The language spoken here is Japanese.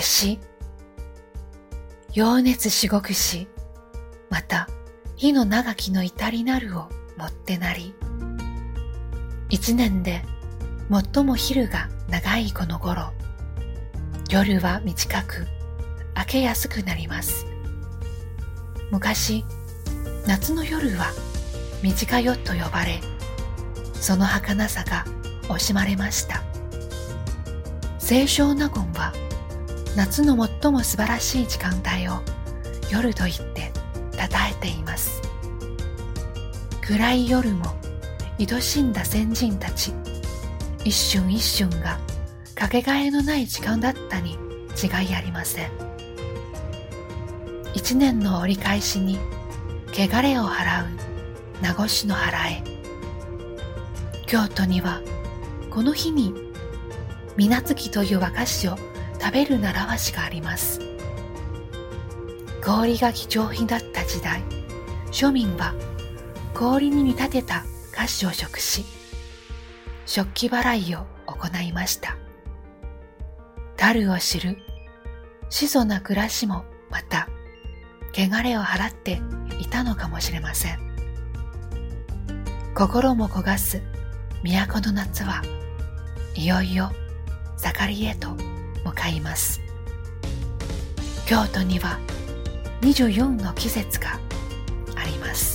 し、陽熱至極し、また、火の長きの至りなるをもってなり、一年で最も昼が長いこの頃、夜は短く、明けやすくなります。昔、夏の夜は短夜と呼ばれ、その儚さが惜しまれました。清少納言は夏の最も素晴らしい時間帯を夜と言って称えています。暗い夜も愛しんだ先人たち、一瞬一瞬がかけがえのない時間だったに違いありません。一年の折り返しに汚れを払う名越の原へ。京都にはこの日に水月という和菓子を食べる習わしがあります。氷が貴重品だった時代、庶民は氷に見立てた菓子を食し、食器払いを行いました。樽を知る、子孫な暮らしもまた、汚れを払っていたのかもしれません。心も焦がす都の夏はいよいよ盛りへと向かいます。京都には24の季節があります。